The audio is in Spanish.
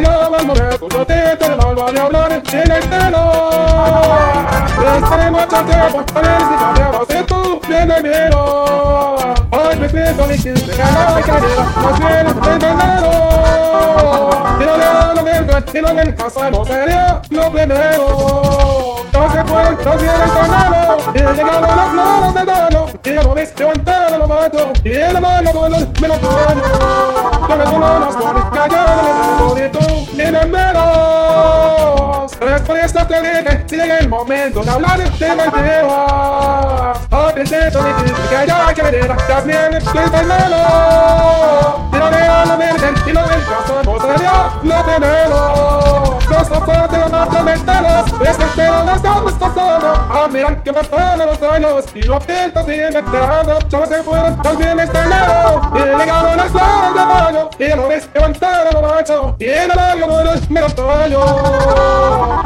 llamo al momento, yo te te vuelvo a hablar en el pelo. Estaré mucho tiempo, feliz y cambiamos y tú viene miedo. Hoy me siento de ganar y caída, más bien el. Si no le hablo bien, si no le casa, no sería lo primero. No se puede, no tiene el canalo, y llegado a las manos de dano, y no ves levantar lo mato, y en la mano duele, me lo daño. Yo me pongo las Es por esto que dije, si llega el momento de hablar de tema entero. A pesar de que haya que ver, también es que está el melo. Y no veo la virgen, y no ven caso, no sería lo primero. Los ojos de los más mentales, es que espero las dos solo. Ah, miran que me fueron los sueños, y los pintos siguen esperando. Yo se fueron, también está el melo. Y llegaron las flores de mayo, y no ves levantar a los machos, y en el año me los toallos.